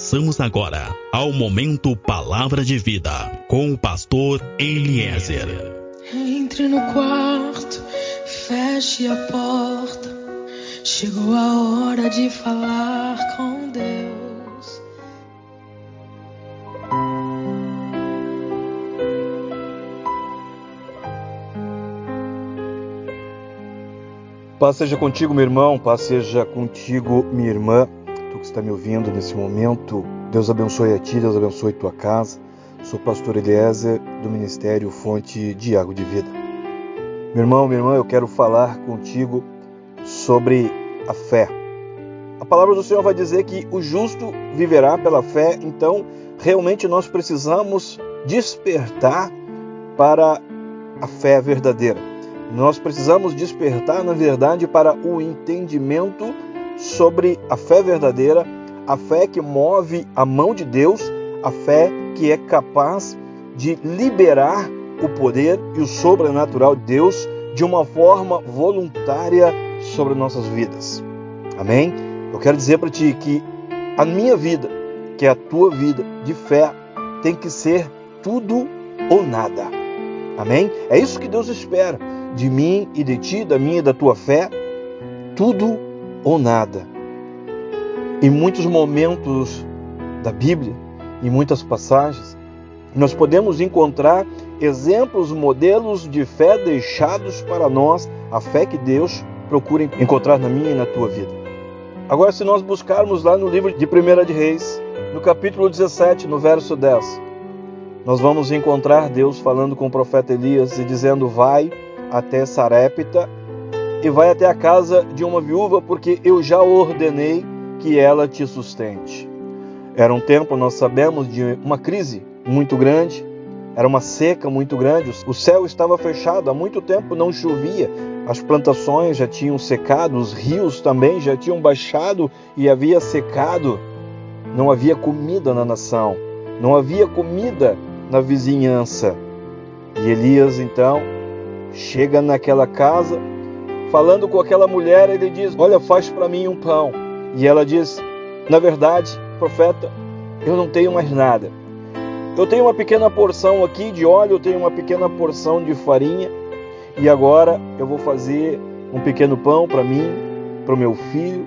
Passamos agora ao momento Palavra de Vida com o pastor Eliezer. Entre no quarto, feche a porta. Chegou a hora de falar com Deus. Paz seja contigo, meu irmão, paz seja contigo, minha irmã, que está me ouvindo nesse momento. Deus abençoe a ti, Deus abençoe tua casa. Sou pastor Eliezer do Ministério Fonte de Água de Vida. Meu irmão, minha irmã, eu quero falar contigo sobre a fé. A palavra do Senhor vai dizer que o justo viverá pela fé, então realmente nós precisamos despertar para a fé verdadeira. Nós precisamos despertar, na verdade, para o entendimento sobre a fé verdadeira, a fé que move a mão de Deus, a fé que é capaz de liberar o poder e o sobrenatural de Deus de uma forma voluntária sobre nossas vidas. Amém? Eu quero dizer para ti que a minha vida, que é a tua vida de fé, tem que ser tudo ou nada. Amém? É isso que Deus espera de mim e de ti, da minha e da tua fé, tudo ou nada. Em muitos momentos da Bíblia, em muitas passagens, nós podemos encontrar exemplos, modelos de fé deixados para nós, a fé que Deus procura encontrar na minha e na tua vida. Agora, se nós buscarmos lá no livro de 1 de Reis, no capítulo 17, no verso 10, nós vamos encontrar Deus falando com o profeta Elias e dizendo: Vai até Sarepta e vai até a casa de uma viúva, porque eu já ordenei que ela te sustente. Era um tempo, nós sabemos, de uma crise muito grande, era uma seca muito grande, o céu estava fechado, há muito tempo não chovia, as plantações já tinham secado, os rios também já tinham baixado e havia secado. Não havia comida na nação, não havia comida na vizinhança. E Elias então chega naquela casa, falando com aquela mulher, ele diz: Olha, faz para mim um pão. E ela diz: Na verdade, profeta, eu não tenho mais nada. Eu tenho uma pequena porção aqui de óleo, eu tenho uma pequena porção de farinha, e agora eu vou fazer um pequeno pão para mim, para o meu filho.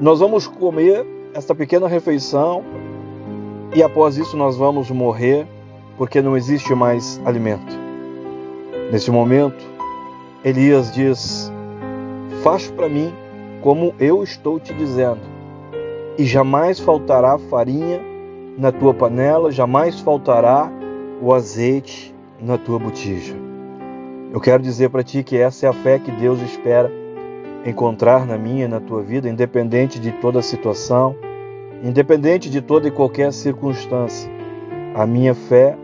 Nós vamos comer esta pequena refeição e após isso nós vamos morrer, porque não existe mais alimento. Nesse momento, Elias diz: Faz para mim como eu estou te dizendo, e jamais faltará farinha na tua panela, jamais faltará o azeite na tua botija. Eu quero dizer para ti que essa é a fé que Deus espera encontrar na minha e na tua vida, independente de toda situação, independente de toda e qualquer circunstância. A minha fé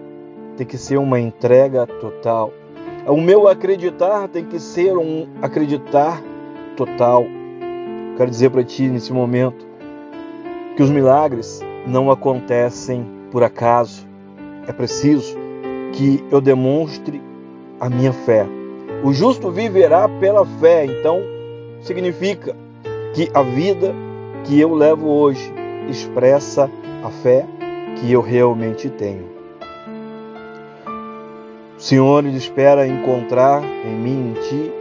tem que ser uma entrega total o meu acreditar tem que ser um acreditar total. Quero dizer para ti nesse momento que os milagres não acontecem por acaso. É preciso que eu demonstre a minha fé. O justo viverá pela fé, então significa que a vida que eu levo hoje expressa a fé que eu realmente tenho. O Senhor espera encontrar em mim, em ti,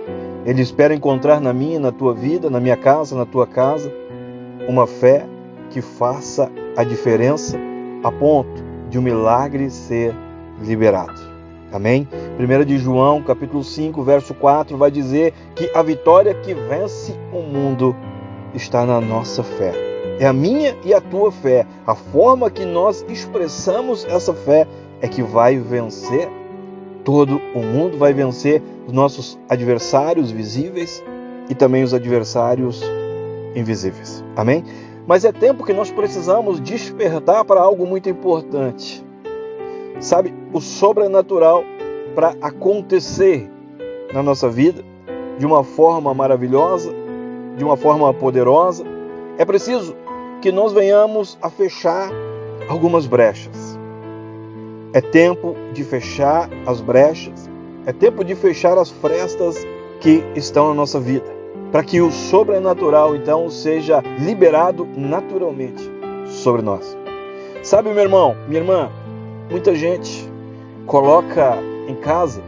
ele espera encontrar na minha, na tua vida, na minha casa, na tua casa, uma fé que faça a diferença a ponto de um milagre ser liberado. Amém? 1 de João, capítulo 5, verso 4, vai dizer que a vitória que vence o mundo está na nossa fé. É a minha e a tua fé. A forma que nós expressamos essa fé é que vai vencer todo o mundo, vai vencer os nossos adversários visíveis e também os adversários invisíveis. Amém? Mas é tempo que nós precisamos despertar para algo muito importante. Sabe, o sobrenatural para acontecer na nossa vida de uma forma maravilhosa, de uma forma poderosa, é preciso que nós venhamos a fechar algumas brechas. É tempo de fechar as brechas, é tempo de fechar as frestas que estão na nossa vida, para que o sobrenatural então seja liberado naturalmente sobre nós. Sabe, meu irmão, minha irmã, muita gente coloca em casa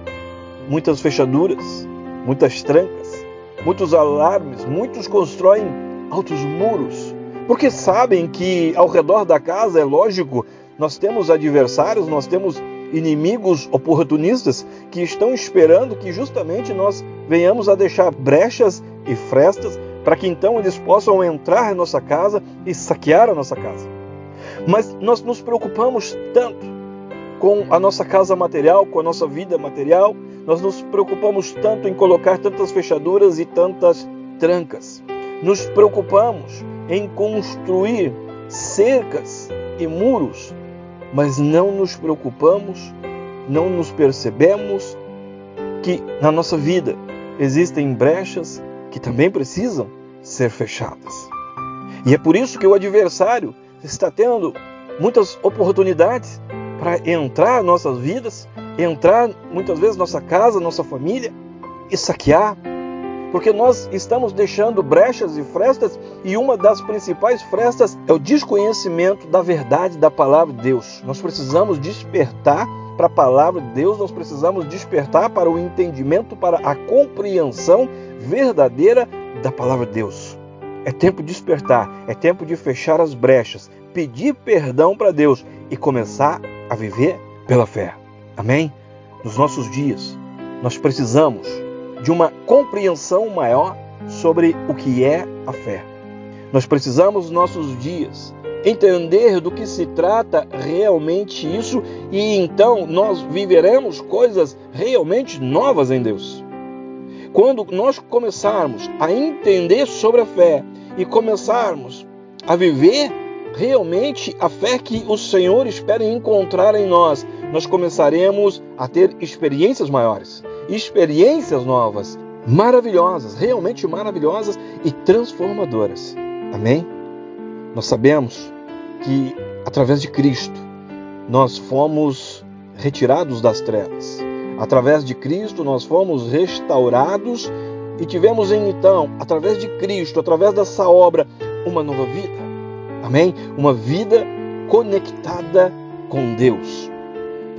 muitas fechaduras, muitas trancas, muitos alarmes, muitos constroem altos muros, porque sabem que ao redor da casa, é lógico, nós temos adversários, nós temos inimigos oportunistas que estão esperando que justamente nós venhamos a deixar brechas e frestas para que então eles possam entrar em nossa casa e saquear a nossa casa. Mas nós nos preocupamos tanto com a nossa casa material, com a nossa vida material, nós nos preocupamos tanto em colocar tantas fechaduras e tantas trancas. Nos preocupamos em construir cercas e muros, mas não nos preocupamos, não nos percebemos que na nossa vida existem brechas que também precisam ser fechadas. E é por isso que o adversário está tendo muitas oportunidades para entrar em nossas vidas, entrar muitas vezes nossa casa, nossa família e saquear, porque nós estamos deixando brechas e frestas e uma das principais frestas é o desconhecimento da verdade da palavra de Deus. Nós precisamos despertar para a palavra de Deus, nós precisamos despertar para o entendimento, para a compreensão verdadeira da palavra de Deus. É tempo de despertar, é tempo de fechar as brechas, pedir perdão para Deus e começar a viver pela fé. Amém? Nos nossos dias, nós precisamos de uma compreensão maior sobre o que é a fé. Nós precisamos, nos nossos dias, entender do que se trata realmente isso e então nós viveremos coisas realmente novas em Deus. Quando nós começarmos a entender sobre a fé e começarmos a viver realmente a fé que o Senhor espera encontrar em nós, nós começaremos a ter experiências maiores, experiências novas, maravilhosas, realmente maravilhosas e transformadoras. Amém? Nós sabemos que através de Cristo nós fomos retirados das trevas Através de Cristo nós fomos restaurados e tivemos então, através de Cristo, através dessa obra, uma nova vida. Amém? Uma vida conectada com Deus.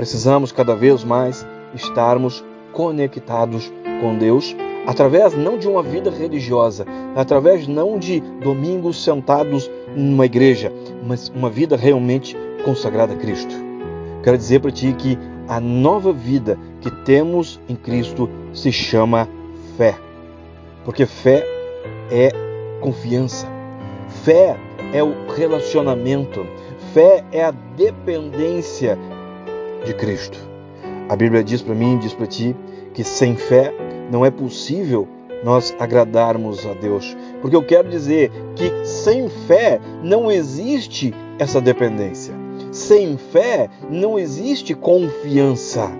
Precisamos cada vez mais estarmos conectados com Deus através não de uma vida religiosa, através não de domingos sentados numa igreja, mas uma vida realmente consagrada a Cristo. Quero dizer para ti que a nova vida que temos em Cristo se chama fé. Porque fé é confiança. Fé é o relacionamento. Fé é a dependência de Cristo. A Bíblia diz para mim, diz para ti, que sem fé não é possível nós agradarmos a Deus. Porque eu quero dizer que sem fé não existe essa dependência. Sem fé não existe confiança.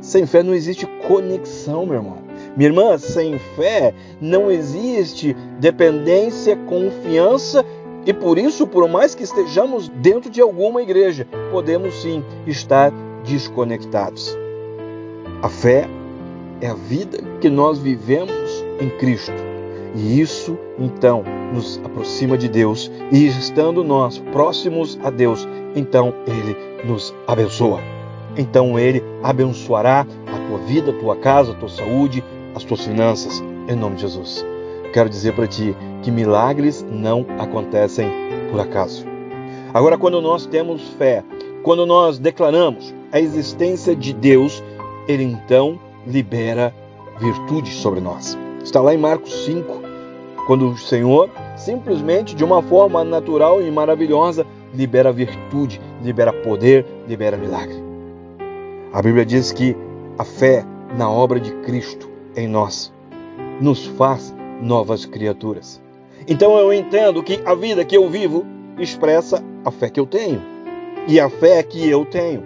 Sem fé não existe conexão, meu irmão. Minha irmã, sem fé não existe dependência, confiança e por isso, por mais que estejamos dentro de alguma igreja, podemos sim estar desconectados. A fé é a vida que nós vivemos em Cristo. E isso então nos aproxima de Deus, e estando nós próximos a Deus, então Ele nos abençoa. Então Ele abençoará a tua vida, a tua casa, a tua saúde, as tuas finanças, em nome de Jesus. Quero dizer para ti que milagres não acontecem por acaso. Agora, quando nós temos fé, quando nós declaramos a existência de Deus, Ele então libera virtude sobre nós. Está lá em Marcos 5, quando o Senhor, simplesmente de uma forma natural e maravilhosa, libera virtude, libera poder, libera milagre. A Bíblia diz que a fé na obra de Cristo em nós nos faz novas criaturas. Então eu entendo que a vida que eu vivo expressa a fé que eu tenho. E a fé que eu tenho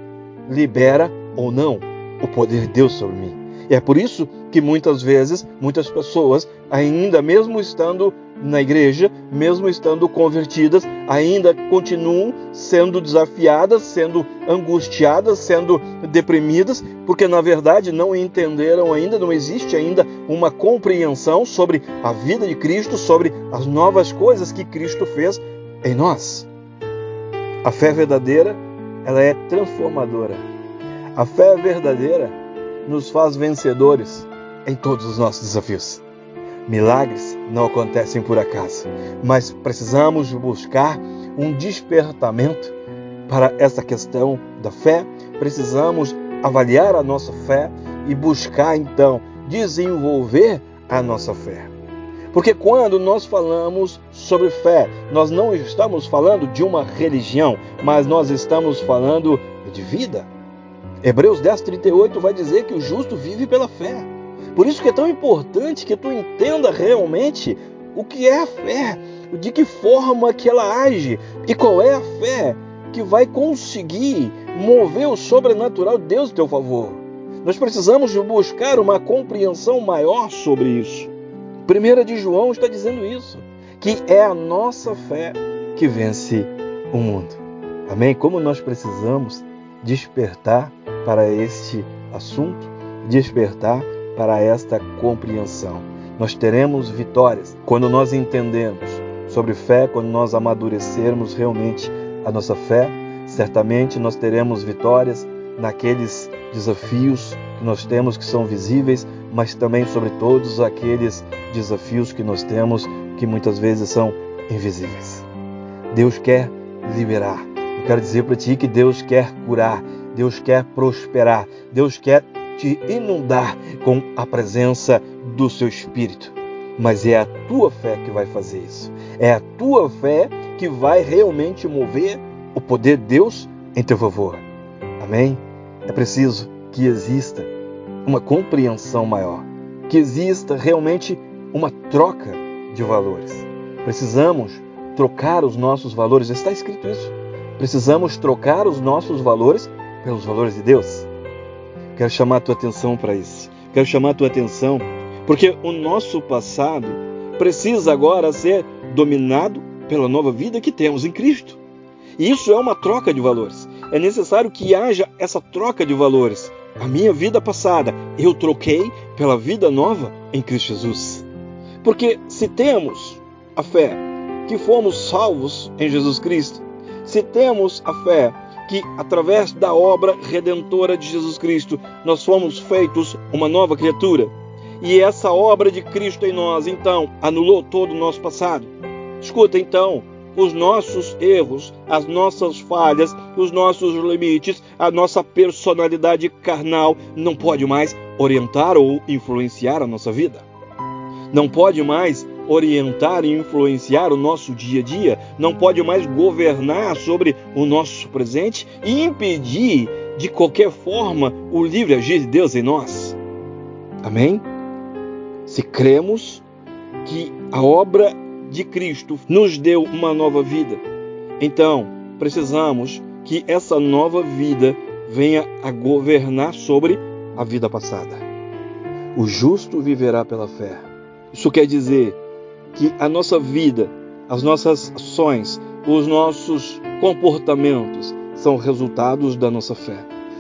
libera ou não o poder de Deus sobre mim. E é por isso que muitas vezes, muitas pessoas, ainda mesmo estando na igreja, mesmo estando convertidas, ainda continuam sendo desafiadas, sendo angustiadas, sendo deprimidas, porque na verdade não entenderam ainda, não existe ainda uma compreensão sobre a vida de Cristo, sobre as novas coisas que Cristo fez em nós. A fé verdadeira, ela é transformadora. A fé verdadeira nos faz vencedores em todos os nossos desafios. Milagres não acontecem por acaso, mas precisamos buscar um despertamento para essa questão da fé. Precisamos avaliar a nossa fé e buscar então desenvolver a nossa fé. Porque quando nós falamos sobre fé, nós não estamos falando de uma religião, mas nós estamos falando de vida. Hebreus 10, 38 vai dizer que o justo vive pela fé. Por isso que é tão importante que tu entenda realmente o que é a fé, de que forma que ela age e qual é a fé que vai conseguir mover o sobrenatural de Deus em teu favor. Nós precisamos buscar uma compreensão maior sobre isso. Primeira de João está dizendo isso, que é a nossa fé que vence o mundo. Amém? Como nós precisamos despertar para este assunto, despertar para esta compreensão. Nós teremos vitórias quando nós entendemos sobre fé, quando nós amadurecermos realmente a nossa fé, certamente nós teremos vitórias naqueles desafios que nós temos que são visíveis, mas também sobre todos aqueles desafios que nós temos que muitas vezes são invisíveis. Deus quer liberar. Eu quero dizer para ti que Deus quer curar, Deus quer prosperar, Deus quer te inundar com a presença do seu Espírito. Mas é a tua fé que vai fazer isso. É a tua fé que vai realmente mover o poder de Deus em teu favor. Amém? É preciso que exista uma compreensão maior, que exista realmente uma troca de valores. Precisamos trocar os nossos valores, está escrito isso. Precisamos trocar os nossos valores pelos valores de Deus. Quero chamar a tua atenção para isso. Quero chamar a tua atenção porque o nosso passado precisa agora ser dominado pela nova vida que temos em Cristo. E isso é uma troca de valores. É necessário que haja essa troca de valores. A minha vida passada eu troquei pela vida nova em Cristo Jesus. Porque se temos a fé que fomos salvos em Jesus Cristo, se temos a fé que através da obra redentora de Jesus Cristo nós fomos feitos uma nova criatura, e essa obra de Cristo em nós então anulou todo o nosso passado. Escuta então, os nossos erros, as nossas falhas, os nossos limites, a nossa personalidade carnal não pode mais orientar ou influenciar a nossa vida. Não pode mais orientar e influenciar o nosso dia a dia, não pode mais governar sobre o nosso presente e impedir de qualquer forma o livre agir de Deus em nós. Amém? Se cremos que a obra de Cristo nos deu uma nova vida. Então, precisamos que essa nova vida venha a governar sobre a vida passada. O justo viverá pela fé. Isso quer dizer que a nossa vida, as nossas ações, os nossos comportamentos são resultados da nossa fé.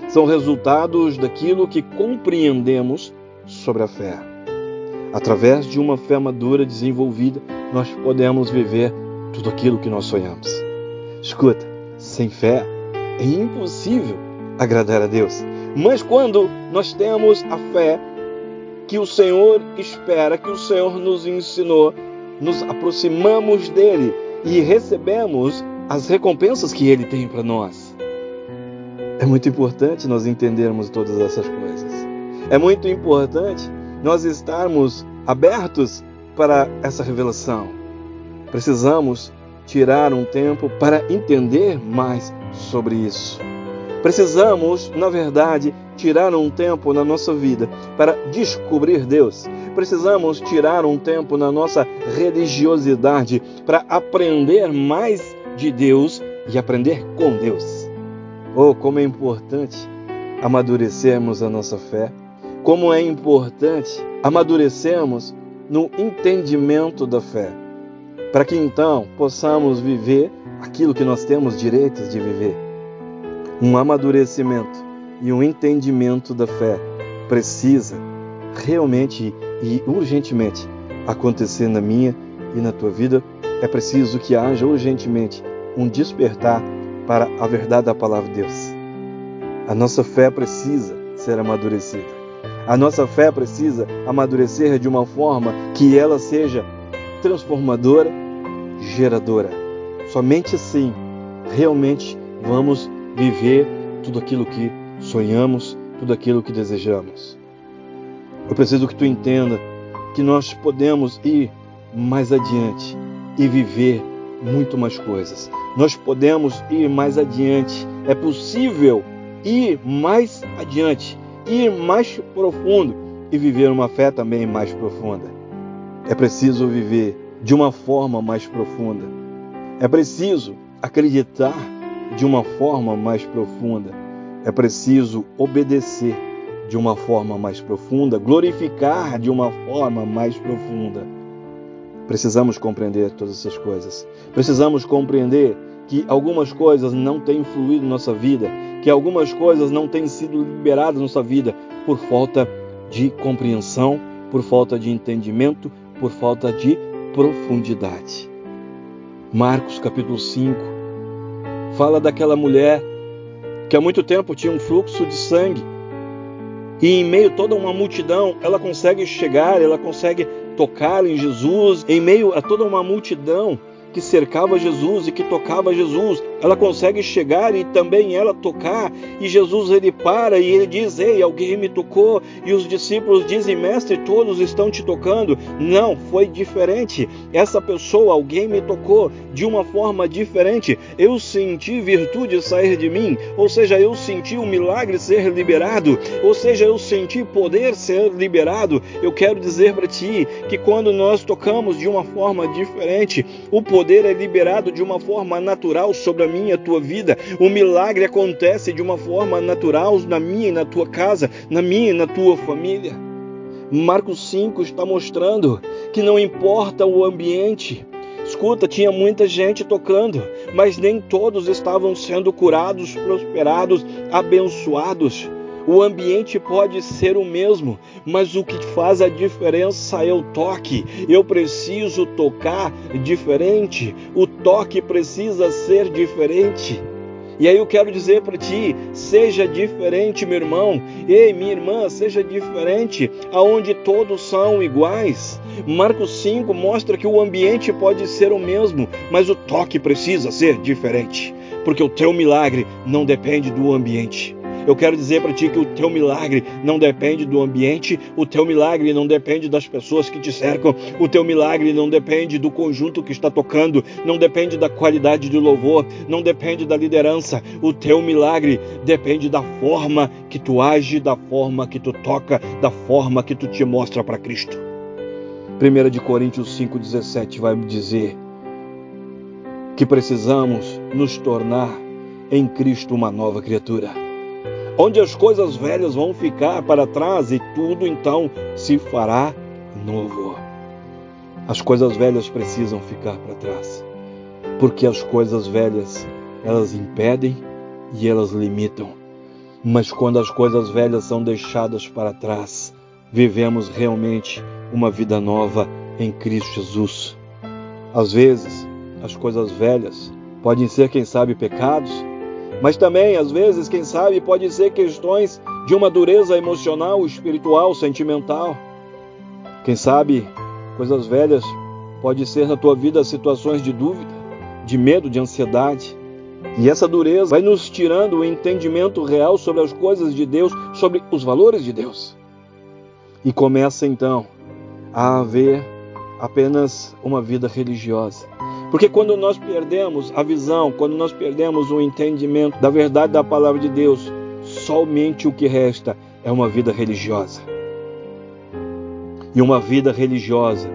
São resultados daquilo que compreendemos sobre a fé. Através de uma fé madura desenvolvida, nós podemos viver tudo aquilo que nós sonhamos. Escuta, sem fé é impossível agradar a Deus. Mas quando nós temos a fé que o Senhor espera, que o Senhor nos ensinou, nos aproximamos dele e recebemos as recompensas que ele tem para nós. É muito importante nós entendermos todas essas coisas. É muito importante nós estarmos abertos para essa revelação. Precisamos tirar um tempo para entender mais sobre isso. Precisamos, na verdade, tirar um tempo na nossa vida para descobrir Deus. Precisamos tirar um tempo na nossa religiosidade para aprender mais de Deus e aprender com Deus. Oh, como é importante amadurecermos a nossa fé. Como é importante amadurecermos no entendimento da fé, para que então possamos viver aquilo que nós temos direitos de viver. Um amadurecimento e um entendimento da fé precisa realmente e urgentemente acontecer na minha e na tua vida. É preciso que haja urgentemente um despertar para a verdade da palavra de Deus. A nossa fé precisa ser amadurecida. A nossa fé precisa amadurecer de uma forma que ela seja transformadora, geradora. Somente assim, realmente vamos viver tudo aquilo que sonhamos, tudo aquilo que desejamos. Eu preciso que tu entenda que nós podemos ir mais adiante e viver muito mais coisas. Nós podemos ir mais adiante. É possível ir mais adiante, ir mais profundo e viver uma fé também mais profunda. É preciso viver de uma forma mais profunda. É preciso acreditar de uma forma mais profunda. É preciso obedecer de uma forma mais profunda, glorificar de uma forma mais profunda. Precisamos compreender todas essas coisas. Precisamos compreender que algumas coisas não têm fluído na nossa vida, que algumas coisas não têm sido liberadas na nossa vida por falta de compreensão, por falta de entendimento, por falta de profundidade. Marcos capítulo 5 fala daquela mulher que há muito tempo tinha um fluxo de sangue e em meio a toda uma multidão ela consegue chegar, ela consegue tocar em Jesus, em meio a toda uma multidão que cercava Jesus e que tocava Jesus. Ela consegue chegar e também ela tocar, e Jesus ele para e ele diz: Ei, alguém me tocou. E os discípulos dizem: Mestre, todos estão te tocando. Não, foi diferente. Essa pessoa, alguém me tocou de uma forma diferente. Eu senti virtude sair de mim, ou seja, eu senti o um milagre ser liberado, ou seja, eu senti poder ser liberado. Eu quero dizer para ti que quando nós tocamos de uma forma diferente, o poder é liberado de uma forma natural sobre a minha a tua vida. O milagre acontece de uma forma natural na minha e na tua casa, na minha e na tua família. Marcos 5 está mostrando que não importa o ambiente. Escuta, tinha muita gente tocando, mas nem todos estavam sendo curados, prosperados, abençoados. O ambiente pode ser o mesmo, mas o que faz a diferença é o toque. Eu preciso tocar diferente. O toque precisa ser diferente. E aí eu quero dizer para ti, seja diferente, meu irmão. Ei, minha irmã, seja diferente, aonde todos são iguais. Marcos 5 mostra que o ambiente pode ser o mesmo, mas o toque precisa ser diferente, porque o teu milagre não depende do ambiente. Eu quero dizer para ti que o teu milagre não depende do ambiente, o teu milagre não depende das pessoas que te cercam, o teu milagre não depende do conjunto que está tocando, não depende da qualidade do louvor, não depende da liderança. O teu milagre depende da forma que tu age, da forma que tu toca, da forma que tu te mostra para Cristo. 1 de Coríntios 5:17 vai me dizer que precisamos nos tornar em Cristo uma nova criatura onde as coisas velhas vão ficar para trás e tudo então se fará novo. As coisas velhas precisam ficar para trás, porque as coisas velhas elas impedem e elas limitam. Mas quando as coisas velhas são deixadas para trás, vivemos realmente uma vida nova em Cristo Jesus. Às vezes, as coisas velhas podem ser, quem sabe, pecados, mas também, às vezes, quem sabe, pode ser questões de uma dureza emocional, espiritual, sentimental. Quem sabe, coisas velhas pode ser na tua vida situações de dúvida, de medo, de ansiedade. E essa dureza vai nos tirando o entendimento real sobre as coisas de Deus, sobre os valores de Deus. E começa então a haver apenas uma vida religiosa. Porque quando nós perdemos a visão, quando nós perdemos o entendimento da verdade da palavra de Deus, somente o que resta é uma vida religiosa. E uma vida religiosa,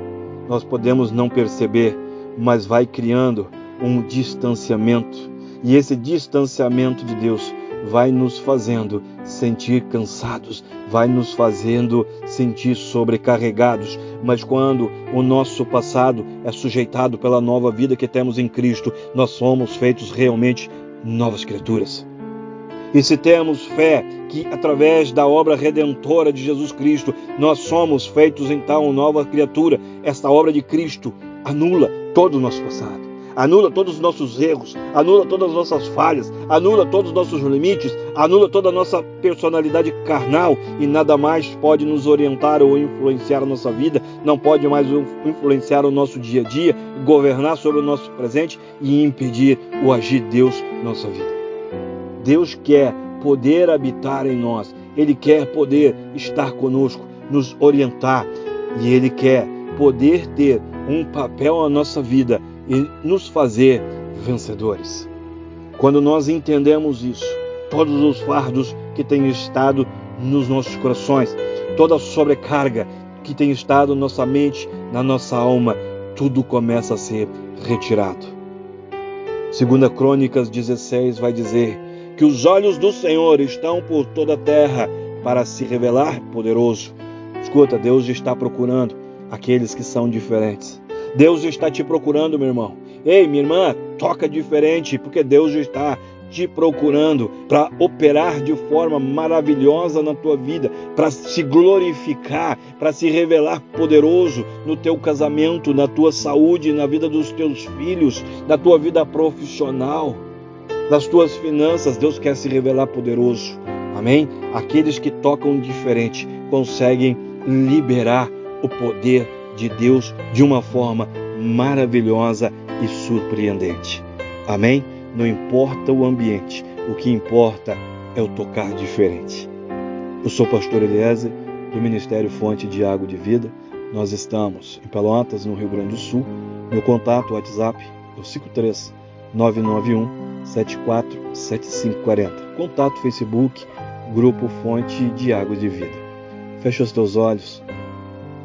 nós podemos não perceber, mas vai criando um distanciamento. E esse distanciamento de Deus vai nos fazendo sentir cansados, vai nos fazendo sentir sobrecarregados. Mas quando o nosso passado é sujeitado pela nova vida que temos em Cristo, nós somos feitos realmente novas criaturas. E se temos fé que através da obra redentora de Jesus Cristo nós somos feitos então nova criatura, esta obra de Cristo anula todo o nosso passado anula todos os nossos erros, anula todas as nossas falhas, anula todos os nossos limites, anula toda a nossa personalidade carnal e nada mais pode nos orientar ou influenciar a nossa vida, não pode mais influenciar o nosso dia a dia, governar sobre o nosso presente e impedir o agir de Deus na nossa vida. Deus quer poder habitar em nós, Ele quer poder estar conosco, nos orientar e Ele quer poder ter um papel na nossa vida e nos fazer vencedores. Quando nós entendemos isso, todos os fardos que têm estado nos nossos corações, toda a sobrecarga que tem estado na nossa mente, na nossa alma, tudo começa a ser retirado. Segunda Crônicas 16 vai dizer que os olhos do Senhor estão por toda a terra para se revelar poderoso. Escuta, Deus está procurando aqueles que são diferentes. Deus está te procurando, meu irmão. Ei, minha irmã, toca diferente, porque Deus está te procurando para operar de forma maravilhosa na tua vida, para se glorificar, para se revelar poderoso no teu casamento, na tua saúde, na vida dos teus filhos, na tua vida profissional, nas tuas finanças. Deus quer se revelar poderoso. Amém? Aqueles que tocam diferente conseguem liberar o poder de Deus de uma forma maravilhosa e surpreendente. Amém? Não importa o ambiente, o que importa é o tocar diferente. Eu sou o pastor Eliezer, do Ministério Fonte de Água de Vida. Nós estamos em Pelotas, no Rio Grande do Sul. Meu contato WhatsApp é o 53 991 74 7540. Contato Facebook, Grupo Fonte de Água de Vida. Fecha os teus olhos